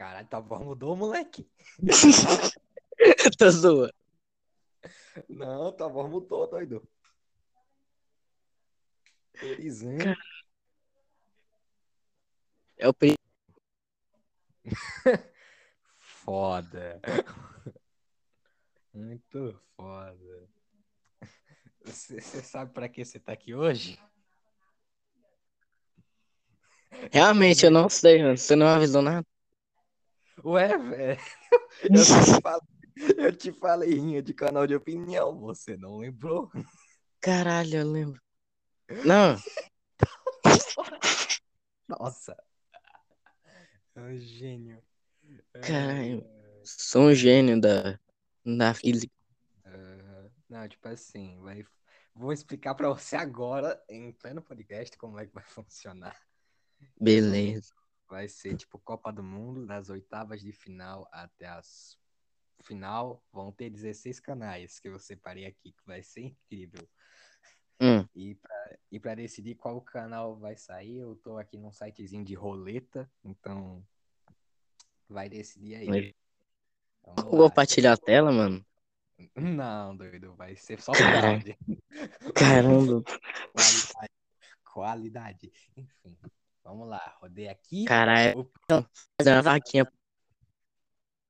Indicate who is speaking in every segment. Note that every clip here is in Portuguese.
Speaker 1: Caralho, tua voz mudou, moleque.
Speaker 2: Tô zoando.
Speaker 1: Não, tua voz mudou, doido. Horizonte.
Speaker 2: Cara. É o pri-
Speaker 1: Foda. Muito foda. Você sabe pra que você tá aqui hoje?
Speaker 2: Realmente, eu não sei, mano. Você não avisou nada?
Speaker 1: Ué, velho. Eu te falei, eu te falei rinha de canal de opinião, você não lembrou?
Speaker 2: Caralho, eu lembro. Não,
Speaker 1: Nossa. É um gênio. É,
Speaker 2: Caralho. sou um gênio da, da física.
Speaker 1: é, não, tipo assim, vai, vou explicar pra você agora, em pleno podcast, como é que vai funcionar.
Speaker 2: Beleza.
Speaker 1: Vai ser tipo Copa do Mundo, das oitavas de final até as final, vão ter 16 canais que eu separei aqui, que vai ser incrível.
Speaker 2: Hum,
Speaker 1: E pra, e pra decidir qual canal vai sair, eu tô aqui num sitezinho de roleta, então vai decidir aí. Vamos
Speaker 2: vou
Speaker 1: lá.
Speaker 2: compartilhar a tela, mano.
Speaker 1: Não, doido, vai ser só
Speaker 2: Caralho.
Speaker 1: qualidade.
Speaker 2: Caramba.
Speaker 1: Qualidade. Qualidade. Enfim, vamos lá, rodei aqui.
Speaker 2: Caralho. Fazer uma vaquinha.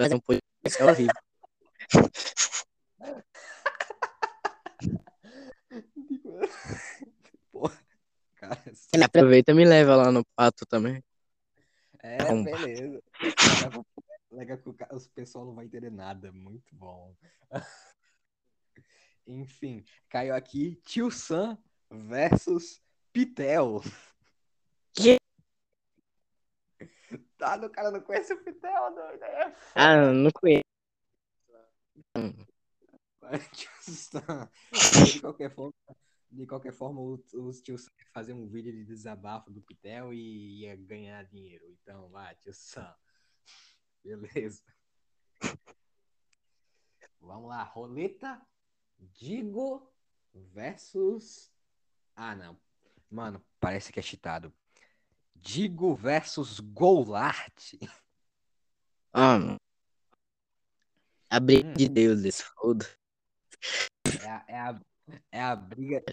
Speaker 2: Fazer um podcast ao vivo.
Speaker 1: Porra, cara,
Speaker 2: Aproveita e me leva lá no pato também.
Speaker 1: É,
Speaker 2: Como?
Speaker 1: beleza. Legal, que os pessoal não vai entender nada. Muito bom. Enfim, caiu aqui Tio Sam versus Pitel.
Speaker 2: Que?
Speaker 1: Tá, o cara não conhece o Pitel, doido. É.
Speaker 2: Ah, não conheço.
Speaker 1: De qualquer forma, de qualquer forma o- os tio Sam ia fazer um vídeo de desabafo do Pitel e ia ganhar dinheiro. Então, vai, Tio Sam. Beleza. Vamos lá, roleta Digo versus. Ah, não. Mano, parece que é cheatado. Digo versus Goulart.
Speaker 2: Ah, mano. A briga
Speaker 1: Hum.
Speaker 2: de deuses, foda.
Speaker 1: É a, é a, é a briga.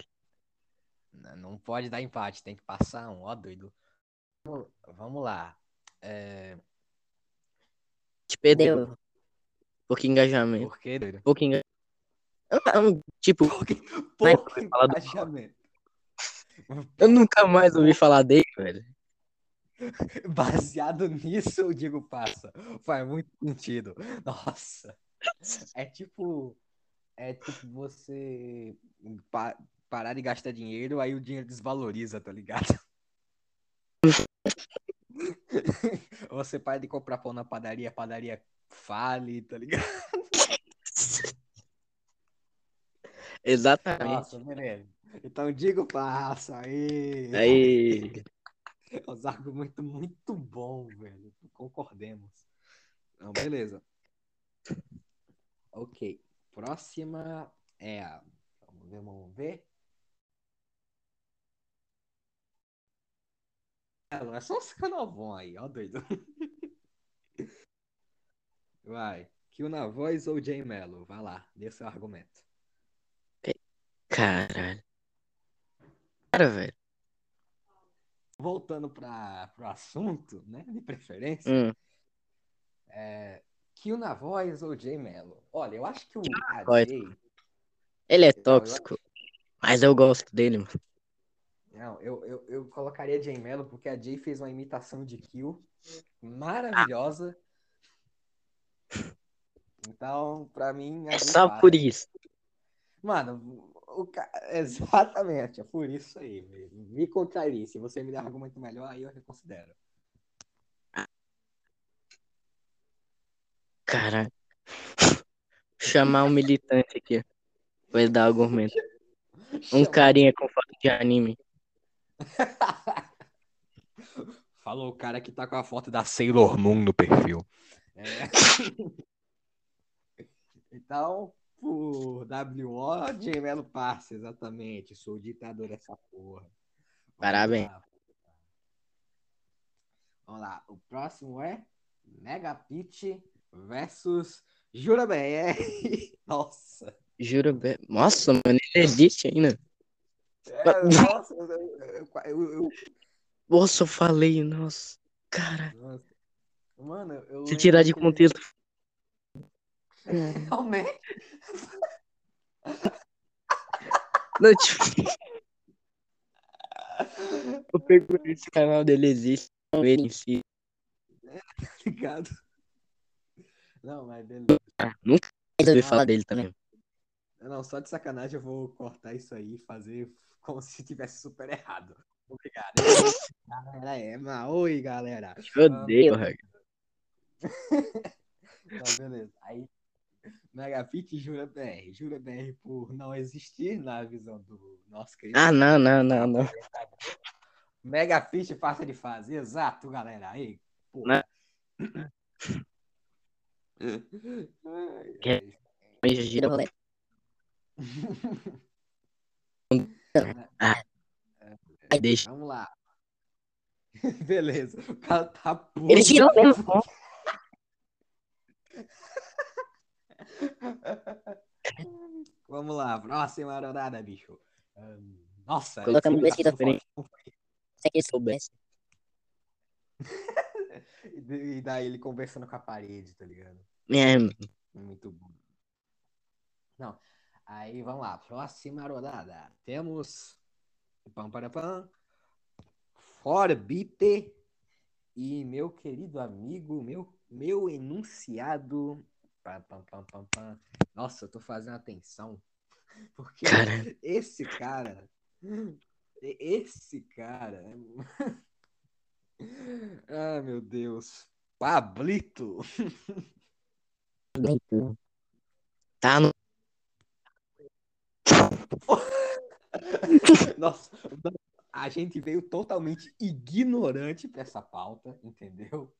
Speaker 1: Não, pode dar empate, tem que passar um, ó, doido. Vamos, lá. É,
Speaker 2: Te perdeu. Pouco engajamento.
Speaker 1: por que, doido?
Speaker 2: Pouco engajamento. Tipo,
Speaker 1: Pouco
Speaker 2: falar do-
Speaker 1: engajamento.
Speaker 2: eu nunca mais ouvi falar dele, velho.
Speaker 1: Baseado nisso, eu digo passa. Faz muito sentido. Nossa. É tipo. É tipo você pa- parar de gastar dinheiro, aí o dinheiro desvaloriza, tá ligado? Você para de comprar pão na padaria, a padaria fale, tá ligado?
Speaker 2: Exatamente.
Speaker 1: Nossa, beleza. Então digo passa aí.
Speaker 2: Aí.
Speaker 1: Os argumentos muito bom, velho. Concordemos. Não, beleza. Ok. Próxima é a. Vamos ver, vamos ver. Ah, não é só canal bom aí, ó, doido. Vai. Kill na voz ou Jay Mello? Vai lá, dê seu argumento.
Speaker 2: Caralho. Cara, velho.
Speaker 1: Voltando para o assunto, né? De preferência.
Speaker 2: Hum,
Speaker 1: É, Kill na voz ou Jay Mello? Olha, eu acho que o. AJ.
Speaker 2: ele é
Speaker 1: eu
Speaker 2: tóxico. Mas eu gosto dele, mano.
Speaker 1: Não, eu, eu, eu colocaria Jay Mello porque a Jay fez uma imitação de Kill maravilhosa. Então, pra mim,
Speaker 2: É só por isso.
Speaker 1: Mano, o exatamente, é por isso aí. Me, me contrarie. Se você me der um argumento melhor, aí eu reconsidero.
Speaker 2: Caralho. Chamar um militante aqui. Vai dar argumento. Um carinha com foto de anime.
Speaker 1: Falou o cara que tá com a foto da Sailor Moon no perfil. É. Então, por WO, Gemelo passa, exatamente. Sou o ditador dessa porra. Vamos
Speaker 2: Parabéns.
Speaker 1: lá. Vamos lá. O próximo é Megapit versus Jura BR. Nossa.
Speaker 2: Jura, Nossa, mano, ele existe ainda.
Speaker 1: É, nossa, eu, eu, eu-
Speaker 2: Nossa, eu falei, nossa. Cara,
Speaker 1: nossa. Mano, eu.
Speaker 2: se tirar de
Speaker 1: lembro que-
Speaker 2: contexto.
Speaker 1: Realmente.
Speaker 2: Não, tipo, eu perguntei se o canal dele existe. Não, ele em si.
Speaker 1: Ligado? Não, mas beleza.
Speaker 2: Ah, nunca mais ouvi falar dele também.
Speaker 1: Não, só de sacanagem eu vou cortar isso aí e fazer como se tivesse super errado. Obrigado. galera, é, mas oi, galera.
Speaker 2: Eu odeio, Rag.
Speaker 1: Não, beleza. Aí, Megafit e Jura BR. Jura BR por não existir na visão do nosso querido.
Speaker 2: Ah, não, não, não, não.
Speaker 1: Megafit fácil de fazer, exato, galera. Aí, pô.
Speaker 2: Gira rolê. Ah. Aí deixa.
Speaker 1: Vamos lá. Beleza. O cara tá puto.
Speaker 2: Ele girou mesmo.
Speaker 1: Vamos lá, próxima rodada, bicho. Nossa,
Speaker 2: Colocamos dois
Speaker 1: forte.
Speaker 2: Se ele soubesse.
Speaker 1: E daí ele conversando com a parede, tá ligado?
Speaker 2: É,
Speaker 1: Muito bom. Não. Aí vamos lá, próxima rodada. Temos. Pam, para, pam. Forbite e meu querido amigo, meu, meu enunciado. Nossa, eu tô fazendo atenção. Porque
Speaker 2: cara.
Speaker 1: esse cara. Esse cara. Ah, meu Deus. Pablito.
Speaker 2: Tá no.
Speaker 1: Nossa, a gente veio totalmente ignorante para essa pauta, entendeu?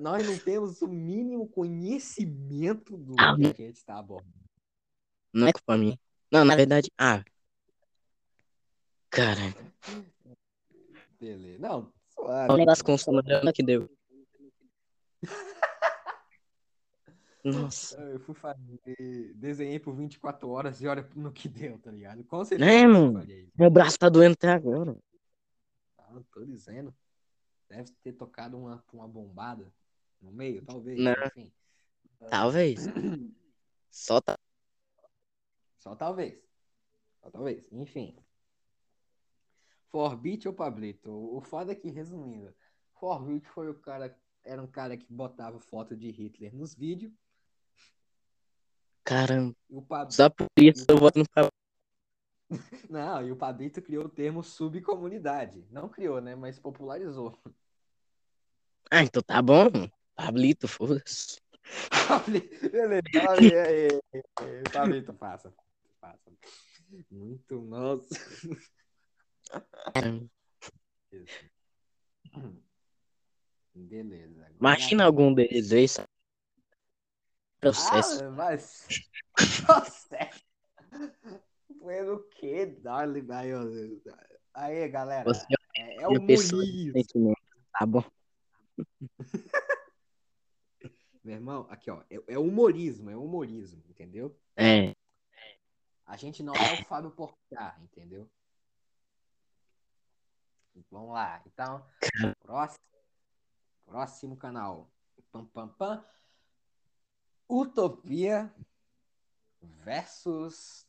Speaker 1: Nós não temos o mínimo conhecimento do
Speaker 2: Ah,
Speaker 1: que a gente está abordando.
Speaker 2: Não é culpa minha. Não, na verdade. Ah. Cara,
Speaker 1: Beleza. Não,
Speaker 2: o
Speaker 1: suave.
Speaker 2: negócio com o que deu. Nossa.
Speaker 1: Eu fui fazer. Desenhei por 24 horas e olha no que deu, tá ligado? Com certeza.
Speaker 2: É, mano. Meu braço tá doendo até agora.
Speaker 1: Não, tô dizendo. Deve ter tocado uma, uma bombada no meio, talvez.
Speaker 2: Não.
Speaker 1: Enfim.
Speaker 2: Talvez. Só tá.
Speaker 1: Só talvez. Só talvez. Enfim. Forbit ou Pablito? O foda é que, resumindo, Forbit foi o cara. Era um cara que botava foto de Hitler nos vídeos.
Speaker 2: Caramba.
Speaker 1: E o Pab...
Speaker 2: Só por isso eu voto no Pablo.
Speaker 1: Não, e o Pablito criou o termo subcomunidade. Não criou, né? Mas popularizou.
Speaker 2: Ah, então tá bom. Pablito, foda-se.
Speaker 1: Pablito, Beleza, aí, aí. Pablito, passa. Passa. Muito, nossa.
Speaker 2: Caramba.
Speaker 1: Beleza. agora-
Speaker 2: Imagina algum deles aí. sabe? Processo.
Speaker 1: Ah, mas. Nossa! Foi no que, darling? Aí, galera.
Speaker 2: Você
Speaker 1: É, é
Speaker 2: é
Speaker 1: o humorismo.
Speaker 2: Tá bom.
Speaker 1: Meu irmão, aqui, ó. É, é humorismo, é humorismo, entendeu?
Speaker 2: É.
Speaker 1: A gente não é o Fábio Porchat, entendeu? Vamos lá. Então, próximo, próximo canal. Pam, pam, pam. Utopia versus.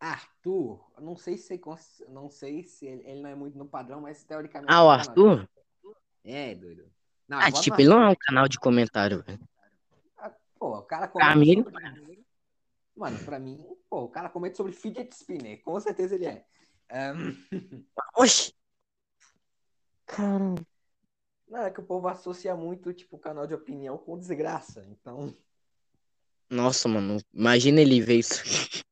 Speaker 1: Arthur. Não sei se cons- não sei se ele, ele não é muito no padrão, mas teoricamente.
Speaker 2: Ah, o
Speaker 1: é um
Speaker 2: Arthur?
Speaker 1: É, doido. Não,
Speaker 2: Ah, tipo, ele não é um canal de comentário, velho.
Speaker 1: Pô, o cara
Speaker 2: Pra
Speaker 1: comenta
Speaker 2: mim, ele
Speaker 1: sobre... Mano, pra mim, pô, o cara comenta sobre fidget spinner. Com certeza ele é. Ahn,
Speaker 2: Oxi! Caramba.
Speaker 1: Não, é que o povo associa muito, tipo, canal de opinião com desgraça. Então.
Speaker 2: Nossa, mano. Imagina ele ver isso.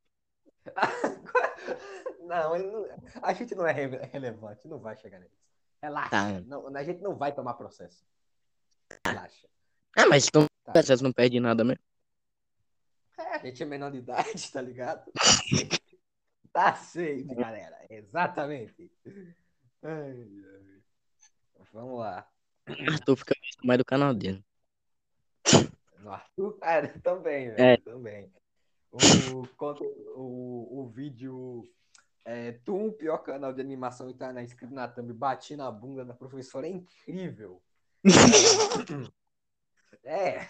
Speaker 1: Não, não- a gente não é re- relevante, não vai chegar nisso. Relaxa.
Speaker 2: Tá.
Speaker 1: Não, a gente não vai tomar processo. Relaxa.
Speaker 2: Ah, mas então
Speaker 1: Tá.
Speaker 2: vocês não perdem nada mesmo.
Speaker 1: É, a gente é menor de idade, tá ligado? Tá. Tá safe, galera. Exatamente. Ai, ai. Vamos lá.
Speaker 2: Arthur fica mais do canal dele.
Speaker 1: No Arthur? Ah, também, velho.
Speaker 2: É.
Speaker 1: Também. O, o, o vídeo. É, tu, um pior canal de animação e tá na inscrito na thumb, bati na bunda da professora, é incrível. É,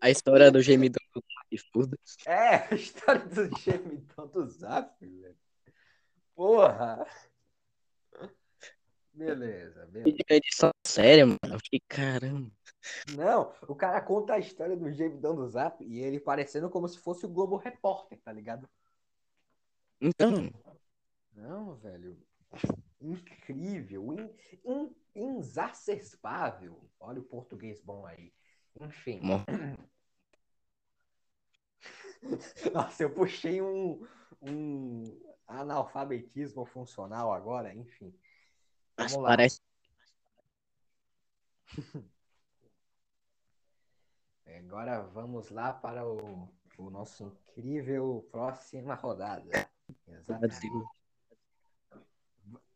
Speaker 2: A história do gemidão do Zap,
Speaker 1: é, a história do gemidão do Zap, velho. Porra! Beleza, beleza.
Speaker 2: Edição séria, mano. Eu fiquei, caramba.
Speaker 1: Não, o cara conta a história do gemidão do Zap e ele parecendo como se fosse o Globo Repórter, tá ligado?
Speaker 2: Então,
Speaker 1: Não, velho. Incrível. In, in. Olha o português bom aí. Enfim.
Speaker 2: Bom.
Speaker 1: Nossa, eu puxei um, um analfabetismo funcional agora, enfim.
Speaker 2: mas parece.
Speaker 1: Agora vamos lá para o, o nosso incrível próxima rodada. Exatamente.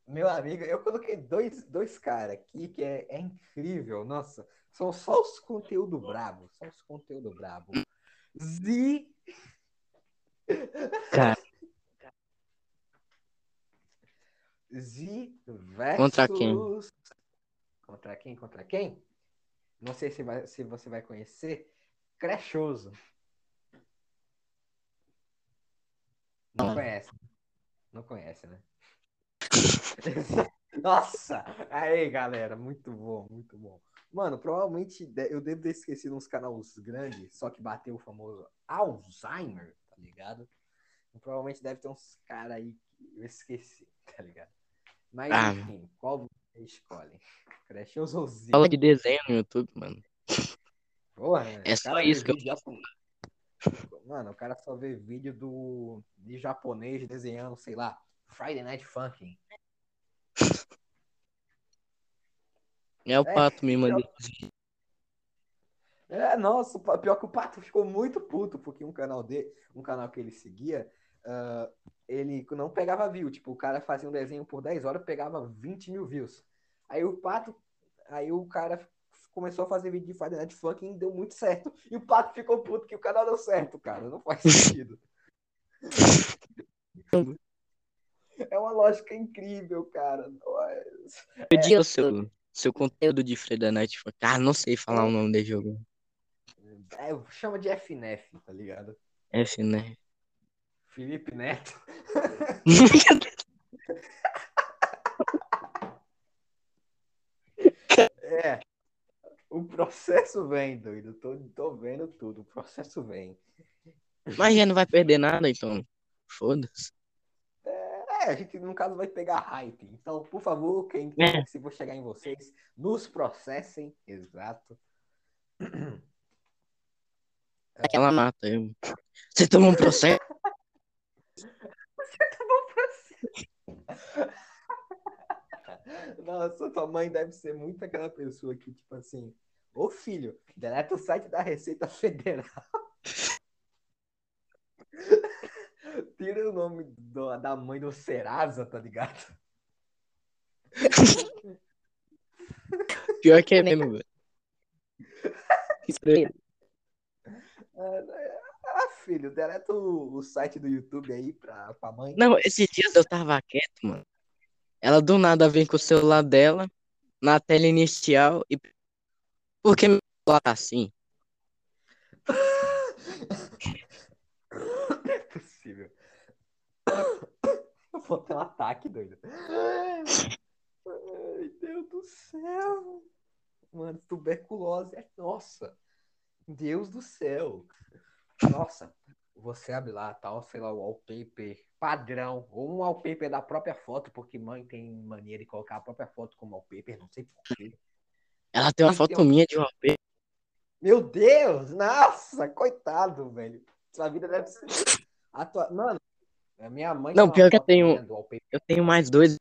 Speaker 1: Meu amigo, eu coloquei dois, dois caras aqui que é, é incrível. Nossa, são só os conteúdo brabo. Só os conteúdo brabo. Z.
Speaker 2: Cara.
Speaker 1: Z versus.
Speaker 2: Contra quem?
Speaker 1: Contra quem? Contra quem? Não sei se, vai, se você vai conhecer. Crechoso. Não
Speaker 2: Não.
Speaker 1: conhece. Não conhece, né? Nossa! Aí, galera, muito bom, muito bom. Mano, provavelmente eu devo ter esquecido uns canais grandes, só que bateu o famoso Alzheimer, tá ligado? E provavelmente deve ter uns caras aí que eu esqueci, tá ligado? Mas
Speaker 2: Ah.
Speaker 1: enfim, qual você escolhe? Crash ou?
Speaker 2: Fala de desenho no YouTube, mano.
Speaker 1: Porra, né?
Speaker 2: É só isso que eu
Speaker 1: japo- Mano, o cara só vê vídeo do de japonês desenhando, sei lá, Friday Night Funkin'.
Speaker 2: É o
Speaker 1: É,
Speaker 2: pato me mandou.
Speaker 1: É, nossa, pior que o Pato ficou muito puto, porque um canal dele, um canal que ele seguia, ah, ele não pegava view. Tipo, o cara fazia um desenho por 10 horas, pegava 20 mil views. Aí o Pato, aí o cara começou a fazer vídeo de Friday Night Funkin' e deu muito certo. E o Pato ficou puto que o canal deu certo, cara. Não faz sentido. É uma lógica incrível, cara. Nossa.
Speaker 2: Pedia o seu, seu conteúdo de Friday Night Funkin'. Ah, não sei falar o nome desse jogo.
Speaker 1: É, chama de FNF, tá ligado?
Speaker 2: F, né?
Speaker 1: Felipe Neto. É. O processo vem, doido. Tô, tô vendo tudo. O processo vem.
Speaker 2: Mas já não vai perder nada, então. Foda-se.
Speaker 1: É, a gente, no caso, vai pegar hype. Então, por favor, quem
Speaker 2: É.
Speaker 1: se for chegar em vocês, nos processem. Exato.
Speaker 2: Aquela mata. Eu... Você tomou um processo?
Speaker 1: Nossa, tua mãe deve ser muito aquela pessoa que, tipo assim, ô filho, deleta o site da Receita Federal. Tira o nome do- da mãe do Serasa, tá ligado?
Speaker 2: Pior que é mesmo, velho.
Speaker 1: Filho, deleta o, o site do YouTube aí pra, pra mãe.
Speaker 2: Não, esses dias eu tava quieto, mano. Ela do nada vem com o celular dela na tela inicial e. Por que meu celular tá assim?
Speaker 1: Não é possível. Eu vou ter um ataque, doido. Ai, Deus do céu. Mano, tuberculose é nossa. Deus do céu. Nossa, você abre lá, tal, sei lá, o wallpaper padrão, ou um wallpaper da própria foto, porque mãe tem mania de colocar a própria foto como wallpaper, não sei porquê.
Speaker 2: Ela tem uma foto minha de vez.
Speaker 1: Meu Deus! Nossa, coitado, velho. Sua vida deve ser. A tua... Mano, a minha mãe.
Speaker 2: Não,
Speaker 1: tem
Speaker 2: pior que eu tenho-
Speaker 1: wallpaper.
Speaker 2: Eu tenho mais dois.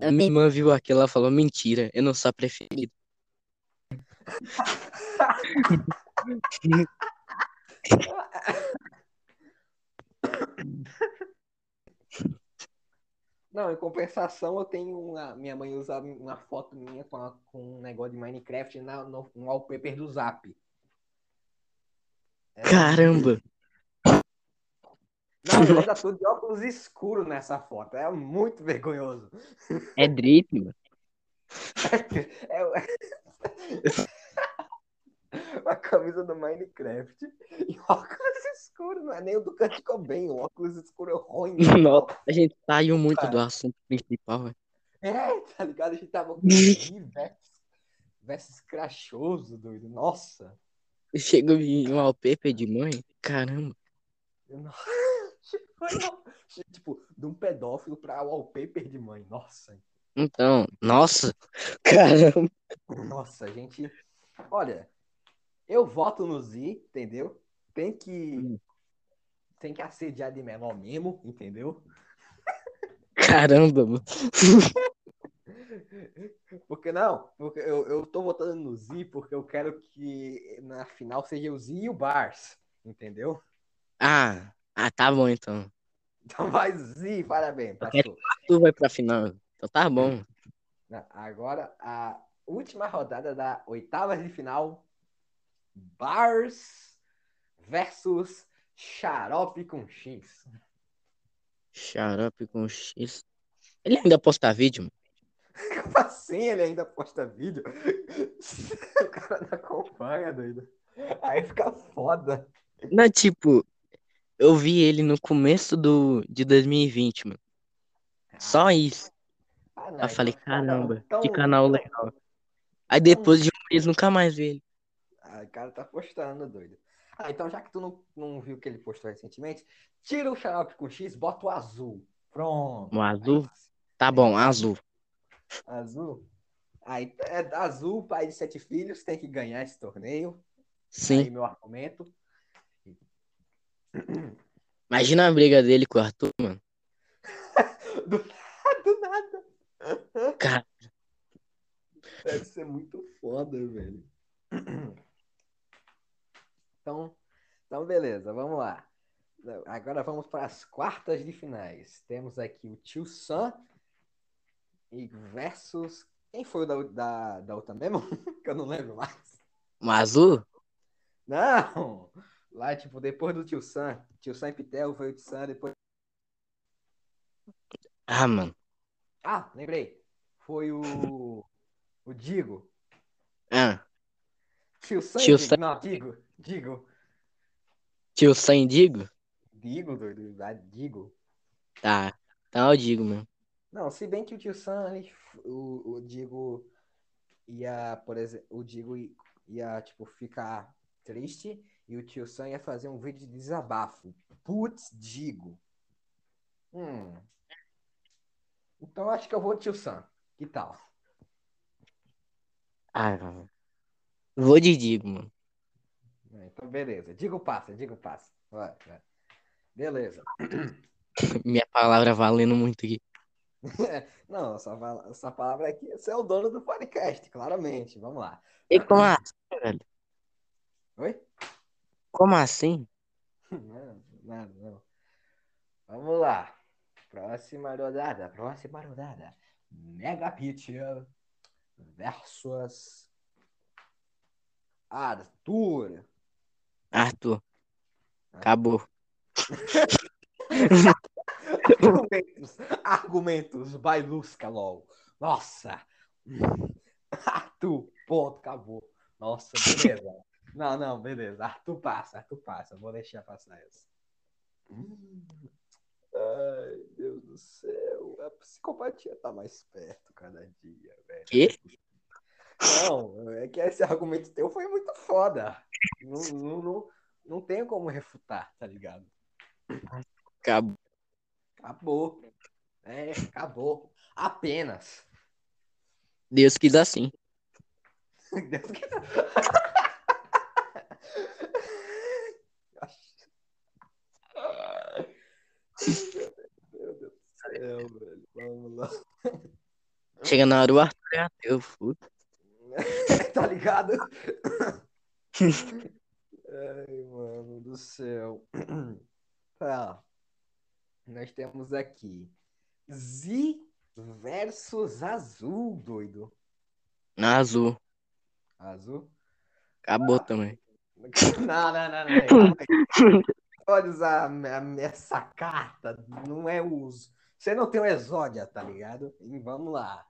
Speaker 2: A minha irmã viu aquilo, ela falou: mentira, eu não sou a preferida.
Speaker 1: Não, em compensação, eu tenho uma. Minha mãe usa uma foto minha com, a- com um negócio de Minecraft na, no, no wallpaper do Zap. É,
Speaker 2: Caramba.
Speaker 1: Não, eu ainda tô de óculos escuros nessa foto. É muito vergonhoso.
Speaker 2: É drip, mano.
Speaker 1: É, a camisa do Minecraft e óculos escuros. Não é nem o do Kurt Cobain. O óculos escuro é ruim.
Speaker 2: Nossa, a gente saiu muito do assunto principal, velho.
Speaker 1: É, tá ligado? A gente tava com versus, versus crachoso, doido. Nossa.
Speaker 2: Chega em um wallpaper de mãe. Caramba.
Speaker 1: Eu. Tipo, de um pedófilo pra wallpaper de mãe. Nossa.
Speaker 2: Então, nossa. Caramba.
Speaker 1: Nossa, gente. Olha, eu voto no Z, entendeu? Tem que.
Speaker 2: Hum.
Speaker 1: Tem que assediar de menor mesmo, entendeu?
Speaker 2: Caramba, mano.
Speaker 1: Porque não? Porque eu, eu tô votando no Z porque eu quero que na final seja o Z e o Bars, entendeu?
Speaker 2: Ah, ah, tá bom então.
Speaker 1: Então vai Z, parabéns, passou.
Speaker 2: Tu vai pra final. Então tá bom.
Speaker 1: Agora a última rodada da oitava de final. Bars versus Xarope com X.
Speaker 2: Xarope com X. Ele ainda posta vídeo, mano.
Speaker 1: Como assim ele ainda posta vídeo? O cara não acompanha, doido. Aí fica foda.
Speaker 2: Não, tipo, eu vi ele no começo do, de 2020, mano. Só isso.
Speaker 1: Ah, não,
Speaker 2: Eu falei,
Speaker 1: então- então-
Speaker 2: caramba,
Speaker 1: então-
Speaker 2: que canal legal. Aí depois de um mês, nunca mais vi ele.
Speaker 1: O cara tá postando, doido. Ah, então já que tu não, não viu o que ele postou recentemente, tira o xarope com X, bota o azul. Pronto.
Speaker 2: O azul?
Speaker 1: Aí,
Speaker 2: Tá bom, azul.
Speaker 1: azul. Aí é azul, pai de sete filhos, tem que ganhar esse torneio. Aí
Speaker 2: Sim.
Speaker 1: meu argumento.
Speaker 2: Imagina a briga dele com o Arthur, mano.
Speaker 1: Do, do nada.
Speaker 2: Cara,
Speaker 1: Deve ser muito foda, velho. Então, então beleza, vamos lá. Agora vamos para as quartas de finais. Temos aqui o Tio Sam e versus. Quem foi o da, da, da outra mesmo? que eu não lembro mais.
Speaker 2: o azul?
Speaker 1: Não! Lá, tipo, depois do Tio Sam. Tio Sam e Pitel foi o Tio Sam, depois.
Speaker 2: Ah, mano.
Speaker 1: Ah, lembrei. Foi o. O Digo.
Speaker 2: Ah,
Speaker 1: Tio Sam e
Speaker 2: Tio.
Speaker 1: Não, Digo. Digo.
Speaker 2: tio Sam Digo?
Speaker 1: Digo, doido. Ah, Digo.
Speaker 2: Tá. Tá, eu digo, mano.
Speaker 1: Não, se bem que o Tio Sam, ele- o, o Digo ia, por exemplo, o Digo ia, tipo, ficar triste e o Tio Sam ia fazer um vídeo de desabafo. Putz, Digo. Hum. Então acho que eu vou Tio Sam. Que tal?
Speaker 2: Ah. Vou de Digo, mano.
Speaker 1: Então, beleza. Digo passa, Digo passa. Vai, vai. Beleza.
Speaker 2: Minha palavra valendo muito aqui.
Speaker 1: Não, essa, essa palavra aqui, você é o dono do podcast, claramente. Vamos lá.
Speaker 2: E como assim, velho?
Speaker 1: Oi?
Speaker 2: Como assim?
Speaker 1: Não, nada, não. Vamos lá. Próxima rodada, próxima rodada. Mega Picture versus Arthur.
Speaker 2: Arthur. Acabou.
Speaker 1: Argumentos, argumentos, bailusca, LOL. Nossa. Arthur, ponto, acabou. Nossa, beleza. Não, não, beleza. Arthur passa, Arthur passa. Vou deixar passar essa. Ai, Deus do céu. A psicopatia tá mais perto cada dia, velho.
Speaker 2: Quê?
Speaker 1: Não, é que esse argumento teu foi muito foda. Não, não, não, não tenho como refutar, tá ligado?
Speaker 2: Acabou.
Speaker 1: Acabou. É, acabou. Apenas.
Speaker 2: Deus quis assim.
Speaker 1: Deus que- Meu Deus do céu, velho. Vamos lá.
Speaker 2: Chega na hora o Arthur é ateu, puta.
Speaker 1: tá ligado? Ai, mano do céu. Tá. Nós temos aqui Z versus Azul, doido.
Speaker 2: Na azul.
Speaker 1: Azul?
Speaker 2: Acabou também.
Speaker 1: Não, não, não, não. Pode usar essa carta, não é uso. Você não tem o Exódia, tá ligado? E vamos lá.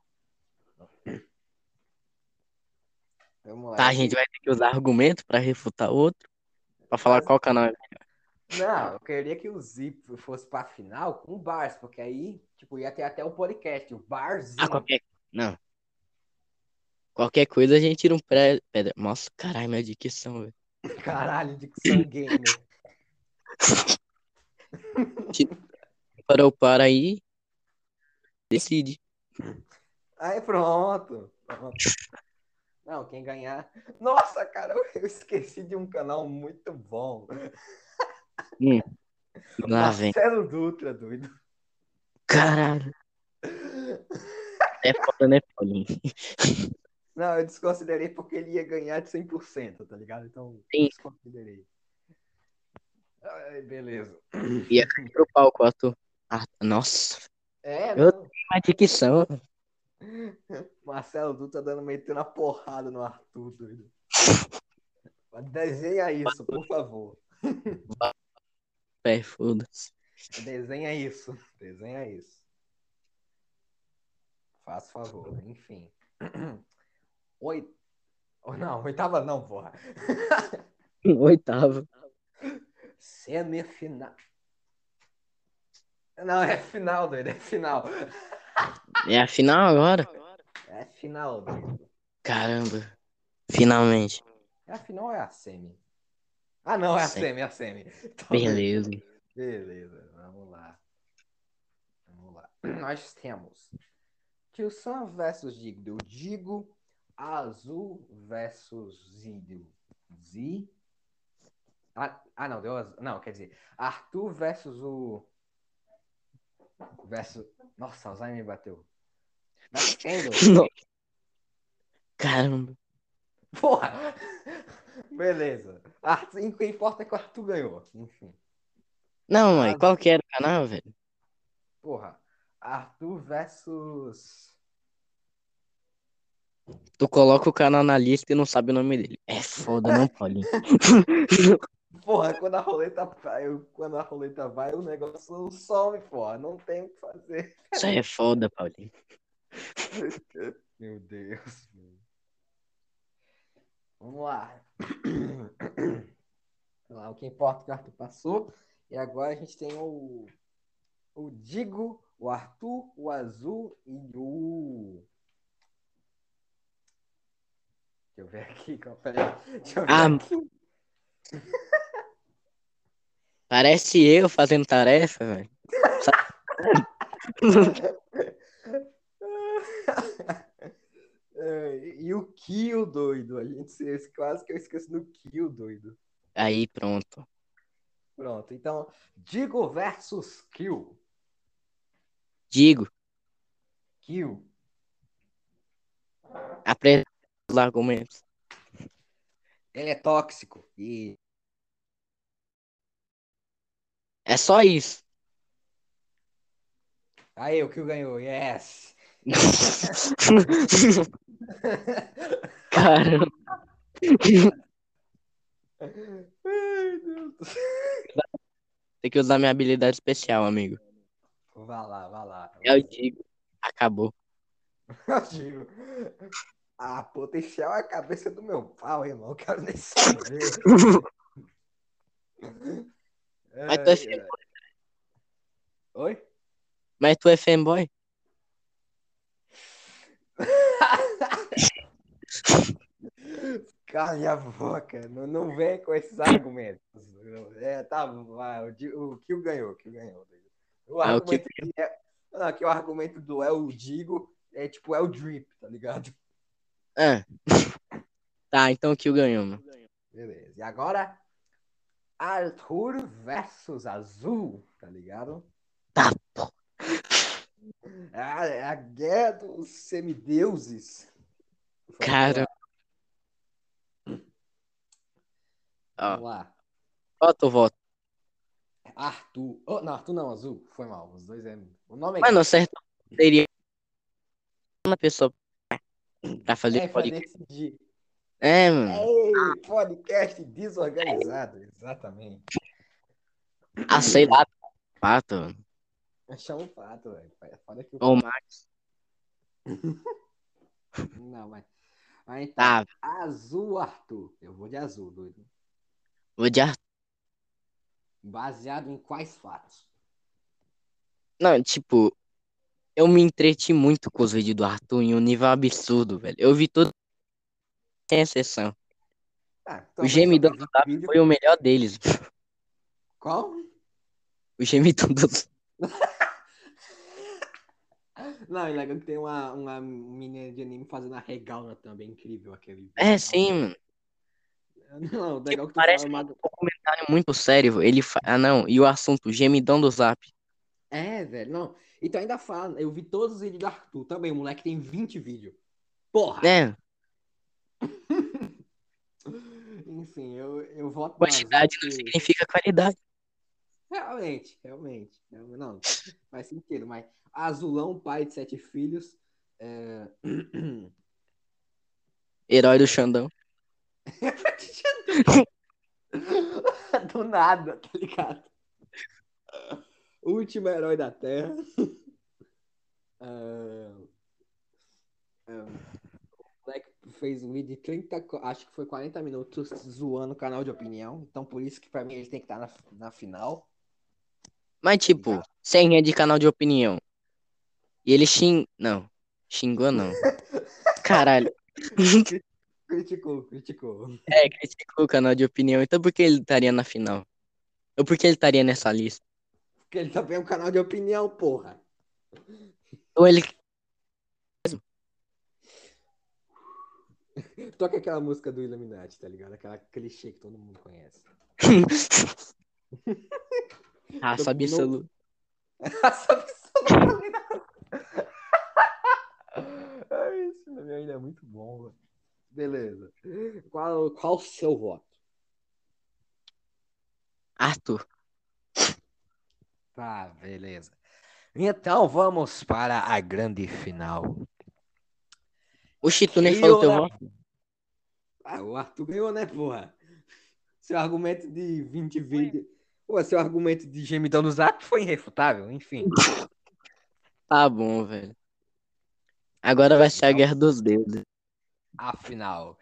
Speaker 1: Vamos lá.
Speaker 2: Tá, a gente vai ter que usar argumento pra refutar outro. Pra falar
Speaker 1: Mas-
Speaker 2: qual canal é.
Speaker 1: Não, eu queria que o Zip fosse pra final com o Bars, porque aí, tipo, ia ter até o podcast, o Barzinho.
Speaker 2: Ah, qualquer. Não. Qualquer coisa a gente tira um pré. Pedra. Nossa, caralho, minha dicção, velho.
Speaker 1: Caralho, Dicção Gamer.
Speaker 2: Para o para aí. Decide.
Speaker 1: Aí pronto. pronto. Não, quem ganhar. Nossa, cara, eu esqueci de um canal muito bom.
Speaker 2: Lá vem.
Speaker 1: Marcelo Dutra, doido.
Speaker 2: Caralho. É foda, né, Paulinho?
Speaker 1: Não, eu desconsiderei porque ele ia ganhar de 100%, tá ligado? Então,
Speaker 2: Sim.
Speaker 1: desconsiderei. Ai, beleza.
Speaker 2: Ia cair pro palco, Arthur. Ah, nossa,
Speaker 1: É,
Speaker 2: Eu-
Speaker 1: não.
Speaker 2: uma dicção.
Speaker 1: Marcelo Dutra dando metendo a porrada no Arthur, doido. Desenha isso, por favor.
Speaker 2: É, foda-se.
Speaker 1: Desenha isso. Desenha isso. Faz favor, enfim. Oi. Oh, não, oitava não, porra.
Speaker 2: Oitavo.
Speaker 1: Semifinal. Não, é final, doido, é final.
Speaker 2: É a final agora?
Speaker 1: É final, doido.
Speaker 2: Caramba. Finalmente.
Speaker 1: É a final ou é a semi? Ah, não, é a
Speaker 2: Semi.
Speaker 1: é a semi. Então,
Speaker 2: Beleza.
Speaker 1: Beleza, vamos lá. Vamos lá. Nós temos Tio Sam versus Digo. Eu digo Azul versus Zidio. Z. Ah, ah, não, deu azul. Não, quer dizer, Arthur versus o. Versus. Nossa, Alzheimer me bateu.
Speaker 2: Caramba.
Speaker 1: Porra! Beleza. Arthur, o que importa é que o Arthur ganhou. Enfim.
Speaker 2: Não, mãe,
Speaker 1: Azul.
Speaker 2: qual que era o canal, velho?
Speaker 1: Porra. Arthur versus.
Speaker 2: Tu coloca o canal na lista e não sabe o nome dele. É foda, não, Paulinho.
Speaker 1: Porra, quando a roleta vai, quando a roleta vai, o negócio some, porra. Não tem o que fazer.
Speaker 2: Isso aí é foda, Paulinho.
Speaker 1: Meu Deus. Vamos lá. Vamos lá. O que importa é que o Arthur passou. E agora a gente tem o. O Digo, o Arthur, o Azul e o. Deixa eu ver aqui. qual- Peraí. Deixa eu ver
Speaker 2: Ah,
Speaker 1: aqui.
Speaker 2: Parece eu fazendo tarefa, velho.
Speaker 1: É, e o Kill, doido. A gente se- quase que eu esqueci do Kill, doido.
Speaker 2: Aí, pronto.
Speaker 1: Pronto, então, Digo versus Kill.
Speaker 2: Digo,
Speaker 1: Kill.
Speaker 2: apresenta os argumentos.
Speaker 1: Ele é tóxico. E
Speaker 2: É só isso.
Speaker 1: aí, o Kill ganhou. Yes.
Speaker 2: Caramba.
Speaker 1: Ai, Deus.
Speaker 2: Tem que usar minha habilidade especial, amigo.
Speaker 1: Vá lá, vá lá.
Speaker 2: Eu digo. Acabou.
Speaker 1: Eu digo. A potencial é a cabeça do meu pau, irmão. Eu quero nem saber.
Speaker 2: Mas tu é
Speaker 1: Ai,
Speaker 2: fanboy.
Speaker 1: ai. Oi?
Speaker 2: Mas tu é fanboy?
Speaker 1: Cala a boca, não, não vem com esses argumentos. É, tá, vai, o, o Kill ganhou, o Kill ganhou. O
Speaker 2: Ah, o
Speaker 1: argumento que é, não, que o argumento do El Digo é tipo El Drip, tá ligado?
Speaker 2: Ah. Tá, então o Kill ganhou, mano.
Speaker 1: Beleza. E agora, Arthur versus Azul, tá ligado?
Speaker 2: Tá, pô.
Speaker 1: É a, guerra dos semideuses.
Speaker 2: Cara. Ó,
Speaker 1: Vamos lá.
Speaker 2: bota o voto.
Speaker 1: Arthur. Oh, não, Arthur não, Azul. Foi mal. Os dois é. O nome é.
Speaker 2: Mano, o certo seria uma pessoa pra fazer
Speaker 1: é, pra
Speaker 2: podcast.
Speaker 1: decidir.
Speaker 2: É, mano.
Speaker 1: Ei, podcast desorganizado. Exatamente.
Speaker 2: Ah, sei lá. Pato, mano.
Speaker 1: Chama o pato, velho. É foda que o
Speaker 2: Max.
Speaker 1: Não, mas. Mas então,
Speaker 2: Tá,
Speaker 1: azul, Arthur. Eu vou de azul, doido.
Speaker 2: vou de Arthur.
Speaker 1: Baseado em quais fatos?
Speaker 2: Não, tipo, eu me entreti muito com os vídeos do Arthur em um nível absurdo, velho. Eu vi tudo sem exceção.
Speaker 1: Ah,
Speaker 2: O gemidão do Zap
Speaker 1: vídeo-
Speaker 2: foi o melhor deles.
Speaker 1: Qual?
Speaker 2: O gemidão do Zap.
Speaker 1: Não, é legal que tem uma, uma menina de anime fazendo a regaula também. Incrível aquele.
Speaker 2: É, sim, mano.
Speaker 1: Não, legal que tu
Speaker 2: Parece um
Speaker 1: uma...
Speaker 2: documentário muito sério. Ele fa... Ah, não. E o assunto, gemidão do Zap.
Speaker 1: É, velho, não. Então ainda fala, eu vi todos os vídeos do Arthur também. O moleque tem 20 vídeos. Porra!
Speaker 2: É,
Speaker 1: Enfim, eu, eu voto
Speaker 2: quantidade não significa qualidade.
Speaker 1: Realmente, realmente. Não, faz sentido, mas azulão, pai de sete filhos. É...
Speaker 2: Herói do Xandão.
Speaker 1: Do nada, tá ligado? Último herói da Terra. O moleque fez um vídeo de 30, co- acho que foi 40 minutos zoando o canal de opinião. Então por isso que pra mim ele tem que estar na, na final.
Speaker 2: Mas, tipo,
Speaker 1: Exato.
Speaker 2: sem é de canal de opinião. E ele xing... Não. Xingou, não. Caralho.
Speaker 1: Criticou, criticou.
Speaker 2: É, criticou o canal de opinião. Então por que ele estaria na final? Ou por que ele estaria nessa lista?
Speaker 1: Porque ele também é um canal de opinião, porra.
Speaker 2: Ou ele...
Speaker 1: Toca aquela música do Illuminati, tá ligado? Aquela clichê que todo mundo conhece.
Speaker 2: Raça absoluta.
Speaker 1: Isso? Ai, Esse nome ainda é muito bom, velho. Beleza. Qual, qual o seu voto?
Speaker 2: Arthur.
Speaker 1: Tá, beleza. Então vamos para a grande final.
Speaker 2: O Chitu nem
Speaker 1: Eu,
Speaker 2: falou teu
Speaker 1: né?
Speaker 2: voto.
Speaker 1: Ah, o Arthur ganhou, né, porra? Seu argumento de 20 vídeos. Pô, seu argumento de gemidão no zap foi irrefutável, enfim.
Speaker 2: Tá bom, velho. Agora vai ser a guerra dos deuses.
Speaker 1: Afinal,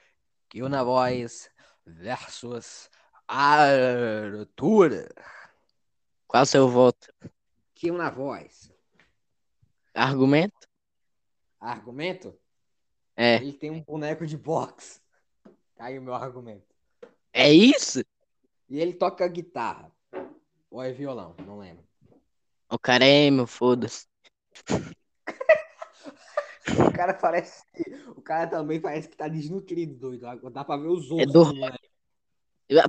Speaker 1: Kilna Boys versus Arthur.
Speaker 2: Qual o seu voto?
Speaker 1: Kilna Voz.
Speaker 2: Argumento?
Speaker 1: Argumento?
Speaker 2: É.
Speaker 1: Ele tem um boneco de boxe. Tá aí o meu argumento.
Speaker 2: É isso?
Speaker 1: E ele toca guitarra. Ou é violão, não lembro.
Speaker 2: O cara é emo, foda-se.
Speaker 1: O cara parece. O cara também parece que tá desnutrido, doido. Dá pra ver os
Speaker 2: É
Speaker 1: ossos
Speaker 2: do-
Speaker 1: do moleque.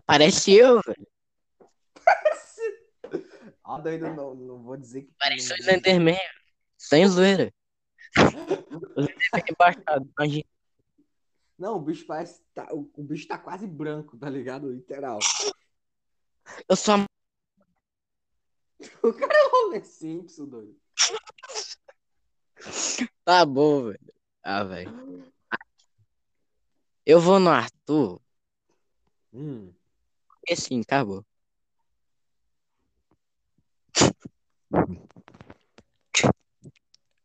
Speaker 2: Parece eu, velho.
Speaker 1: Ó, doido, não, não vou dizer que.
Speaker 2: Parece o Slenderman. Sem zoeira. O Slenderman é baixado, imagina.
Speaker 1: Não, o bicho parece. Tá, o, o bicho tá quase branco, tá ligado? Literal.
Speaker 2: Eu sou a...
Speaker 1: O cara é um Homer Simpson, doido.
Speaker 2: Tá bom, velho. Ah, velho. Eu vou no Arthur.
Speaker 1: Hum.
Speaker 2: E sim, acabou.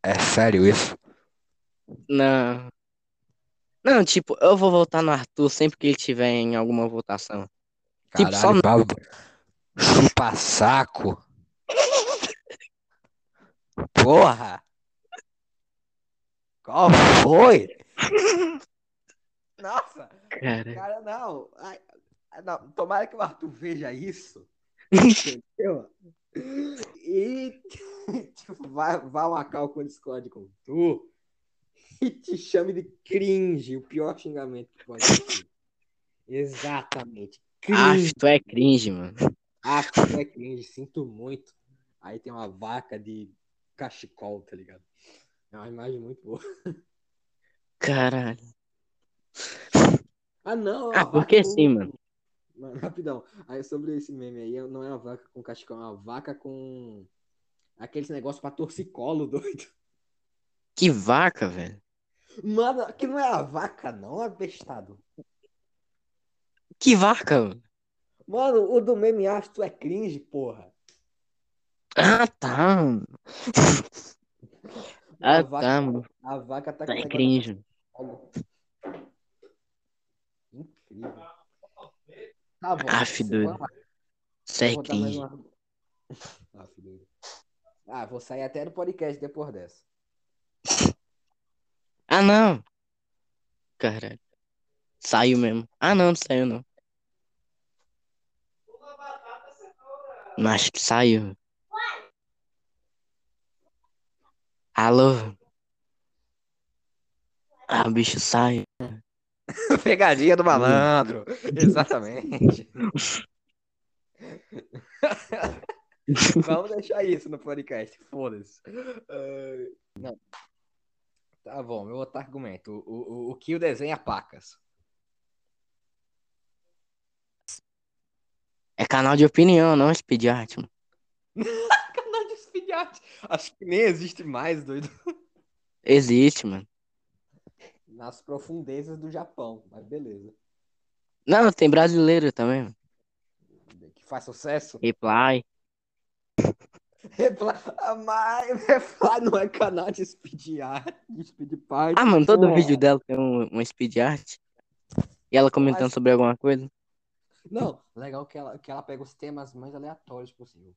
Speaker 1: É sério isso?
Speaker 2: Não. Não, tipo, eu vou votar no Arthur sempre que ele tiver em alguma votação. Tipo, só no-
Speaker 1: Pablo. Chupa saco. Porra! Qual foi? Nossa!
Speaker 2: Cara.
Speaker 1: Cara, não. Ai, não. Tomara que o Arthur veja isso. Entendeu? E tipo, vai, vai marcar o Discord com tu e te chame de cringe, o pior xingamento que pode ter. Exatamente. Cringe.
Speaker 2: Acho, tu é cringe, mano.
Speaker 1: Ah, tu é cringe, sinto muito. Aí tem uma vaca de cachecol, tá ligado? É uma imagem muito boa.
Speaker 2: Caralho.
Speaker 1: Ah, não.
Speaker 2: Ah,
Speaker 1: a
Speaker 2: porque sim,
Speaker 1: do-
Speaker 2: mano.
Speaker 1: Rapidão. Aí sobre esse meme aí, não é uma vaca com cachecol, é uma vaca com aqueles negócios pra torcicolo, doido.
Speaker 2: Que vaca, velho.
Speaker 1: Mano, aqui não é a vaca, não, abestado.
Speaker 2: Que vaca, mano.
Speaker 1: Mano, o do meme astro é cringe, porra.
Speaker 2: Ah, tá. mano.
Speaker 1: A
Speaker 2: Ah,
Speaker 1: vaca,
Speaker 2: tá, mano.
Speaker 1: a vaca tá
Speaker 2: Tá
Speaker 1: com negócio
Speaker 2: cringe.
Speaker 1: Incrível. Tá bom.
Speaker 2: Aff, doido. é
Speaker 1: Aff, doido. Ah, vou sair até do podcast depois dessa.
Speaker 2: Ah, não. Caralho. Saiu mesmo. Ah, não, não saiu, não. Não, acho que saiu. Alô? Ah, o bicho saiu.
Speaker 1: Pegadinha do malandro. Exatamente. Vamos deixar isso no podcast. Foda-se. Não. Tá bom, meu outro argumento. O, o, o Kill desenha pacas.
Speaker 2: É canal de opinião, não speed art, mano.
Speaker 1: Canal de speed art. Acho que nem existe mais, doido.
Speaker 2: Existe, mano.
Speaker 1: Nas profundezas do Japão, mas beleza.
Speaker 2: Não, tem brasileiro também.
Speaker 1: Que faz sucesso.
Speaker 2: Reply.
Speaker 1: Reply, Ah, mas Reply não é canal de speed art, de speed part.
Speaker 2: Ah, mano, todo
Speaker 1: Pô.
Speaker 2: vídeo dela tem um, uma speed art. E ela comentando
Speaker 1: Mas-
Speaker 2: sobre alguma coisa.
Speaker 1: Não, legal que ela, que ela pega os temas mais aleatórios possível.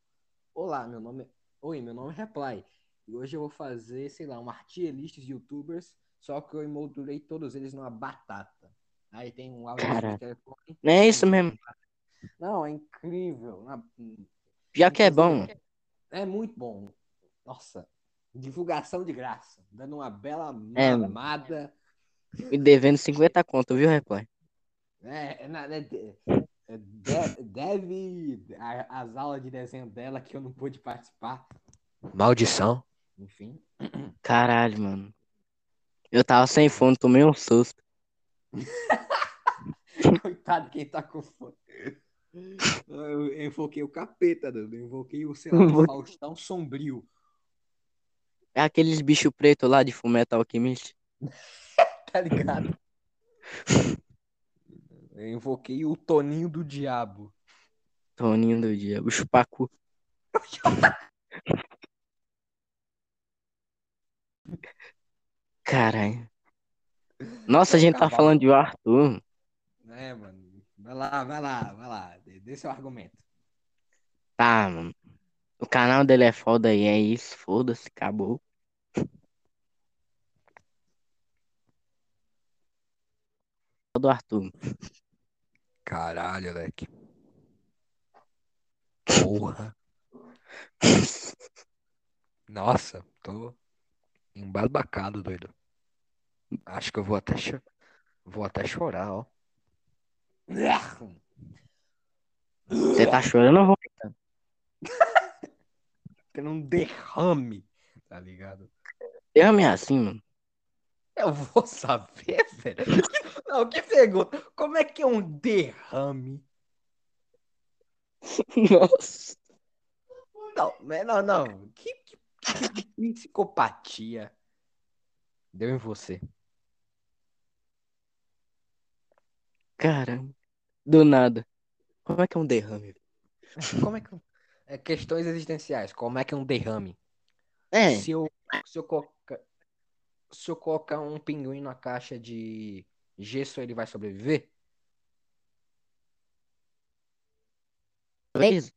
Speaker 1: Olá, meu nome é... Oi, meu nome é Reply. E hoje eu vou fazer, sei lá, uma tier list de youtubers, só que eu emoldurei todos eles numa batata. Aí tem um áudio
Speaker 2: Cara.
Speaker 1: de telefone.
Speaker 2: Não é isso mesmo.
Speaker 1: Não, é incrível.
Speaker 2: Já que é bom.
Speaker 1: É muito bom. Nossa, divulgação de graça. Dando uma bela
Speaker 2: É,
Speaker 1: mamada.
Speaker 2: Me devendo 50 conto, viu, Reply?
Speaker 1: É, é, na- é, de- é, de- deve a- as aulas de desenho dela que eu não pude participar. Maldição. Enfim.
Speaker 2: Caralho, mano. Eu tava sem fone, tomei um susto.
Speaker 1: Coitado quem tá com fome. Eu invoquei o capeta, Dudu. Eu invoquei o, sei lá, o Faustão Sombrio.
Speaker 2: É aqueles bicho preto lá de Fullmetal Alchemist.
Speaker 1: Tá ligado? Eu invoquei o Toninho do Diabo.
Speaker 2: Toninho do dia. O chupacu. Caralho. Nossa, a gente tá falando de Arthur.
Speaker 1: É, mano. Vai lá, vai lá, vai lá. Dê dê seu argumento.
Speaker 2: Tá, mano. O canal dele é foda e é isso. Foda-se, acabou. Do Arthur.
Speaker 1: Caralho, leque. Porra. Nossa, tô embasbacado, doido. Acho que eu vou até, vou até chorar, ó.
Speaker 2: Você tá chorando ou vou?
Speaker 1: Tendo um derrame, tá ligado?
Speaker 2: Derrame assim, mano.
Speaker 1: Eu vou saber, velho. Não, que pergunta. Como é que é um derrame?
Speaker 2: Nossa.
Speaker 1: Não, não, não. Que, que, que psicopatia deu em você?
Speaker 2: Caramba. Do nada. Como é que é um derrame?
Speaker 1: Como é que. É, questões existenciais. Como é que é um derrame?
Speaker 2: É,
Speaker 1: Se eu, se eu colocar, se eu colocar um pinguim na caixa de gesso, ele vai sobreviver?
Speaker 2: talvez.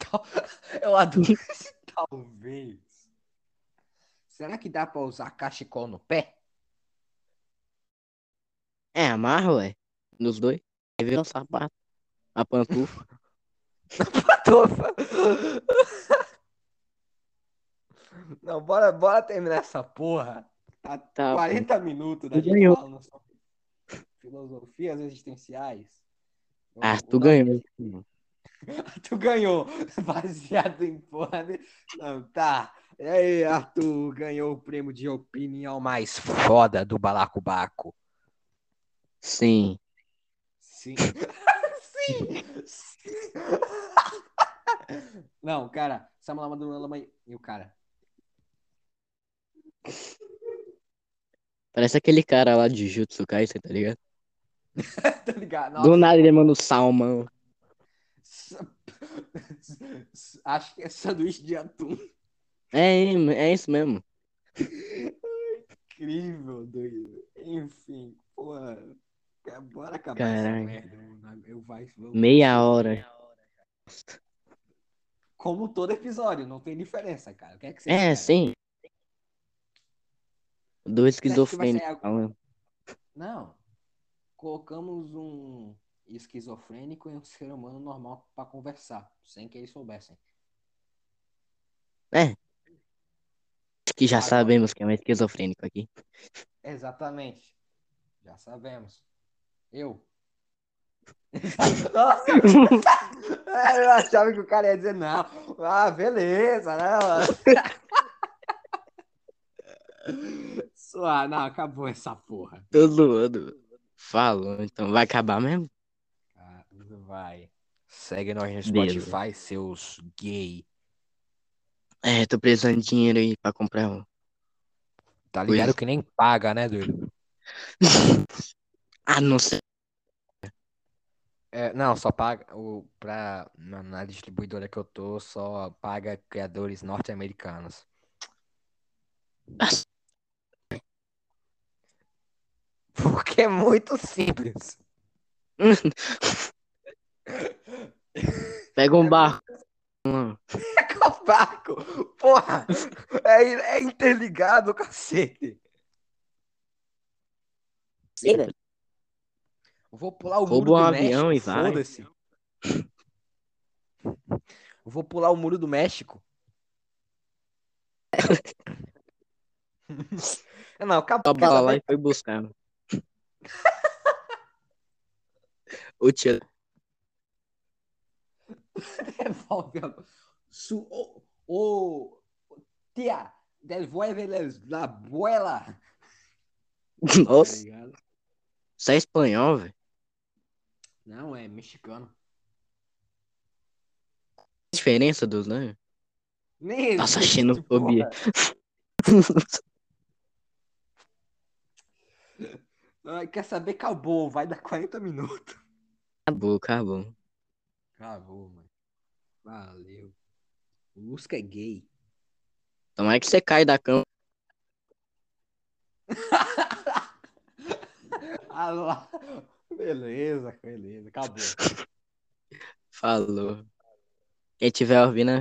Speaker 1: Eu adoro esse talvez. Será que dá pra usar cachecol no pé?
Speaker 2: É, amarra, ué. Nos dois. Aí vira um sapato. A pantufa.
Speaker 1: Tofa. Não, bora, bora terminar essa porra. Tá
Speaker 2: Tá,
Speaker 1: 40 minutos da
Speaker 2: Tu
Speaker 1: gente falando sobre filosofias existenciais. Eu
Speaker 2: Ah, tu ganhou.
Speaker 1: Tu ganhou, baseado em porra. né? Não, tá. E aí, Arthur ganhou o prêmio de opinião mais foda do Balacobaco.
Speaker 2: Sim.
Speaker 1: Sim. Sim. Sim. Não, cara, Samuel Maduro e o cara.
Speaker 2: Parece aquele cara lá de Jutsu Kaisen, tá ligado?
Speaker 1: tá ligado?
Speaker 2: Do
Speaker 1: Nossa,
Speaker 2: nada ele manda o salmão.
Speaker 1: Acho que é sanduíche de atum.
Speaker 2: É, é isso mesmo.
Speaker 1: Incrível, doido. Enfim, porra. Bora acabar
Speaker 2: Caralho.
Speaker 1: essa merda. mano. Eu vai, vou-
Speaker 2: Meia hora.
Speaker 1: Como todo episódio, não tem diferença, cara. O que é que você
Speaker 2: É,
Speaker 1: espera?
Speaker 2: sim. Dois esquizofrênicos
Speaker 1: algo-
Speaker 2: falando.
Speaker 1: Não. Colocamos um esquizofrênico e um ser humano normal pra conversar, sem que eles soubessem.
Speaker 2: É. Que já
Speaker 1: Agora.
Speaker 2: sabemos que é um esquizofrênico aqui.
Speaker 1: Exatamente. Já sabemos. Eu. Nossa! Eu achava que o cara ia dizer não. Ah, beleza, né? mano? Não, acabou essa porra.
Speaker 2: Tô zoando. Falou, então vai acabar mesmo?
Speaker 1: Ah, vai. Segue nós no
Speaker 2: Beleza.
Speaker 1: Spotify, seus gay.
Speaker 2: É, tô precisando de dinheiro aí pra comprar um.
Speaker 1: Tá
Speaker 2: ligado
Speaker 1: ligado que nem paga, né, doido?
Speaker 2: Ah, não sei.
Speaker 1: É, não, só paga o pra na, na distribuidora que eu tô, só paga criadores norte-americanos. Porque é muito simples.
Speaker 2: Pega um barco. Hum,
Speaker 1: Pega o barco, porra, é, é interligado, cacete. Vou pular o
Speaker 2: Rouba
Speaker 1: muro
Speaker 2: um
Speaker 1: do
Speaker 2: avião
Speaker 1: México,
Speaker 2: e
Speaker 1: foda-se. Vou pular o muro do México. Não, acabou.
Speaker 2: A
Speaker 1: quer
Speaker 2: bala lá e foi buscar. O tio.
Speaker 1: Devolve a... Su... Ô, ô, tia, devolve la abuela. Tá
Speaker 2: Nossa,
Speaker 1: ligado?
Speaker 2: isso é espanhol, velho.
Speaker 1: Não, é mexicano.
Speaker 2: Diferença dos dois.
Speaker 1: Nem
Speaker 2: Nossa, xenofobia.
Speaker 1: Quer saber? Acabou, vai dar 40 minutos.
Speaker 2: Acabou, acabou.
Speaker 1: Acabou, mano. Valeu. O Lusca é gay.
Speaker 2: Tomara que você cai da cama.
Speaker 1: Lá. Beleza, beleza. Acabou.
Speaker 2: Falou. Quem tiver ouvindo,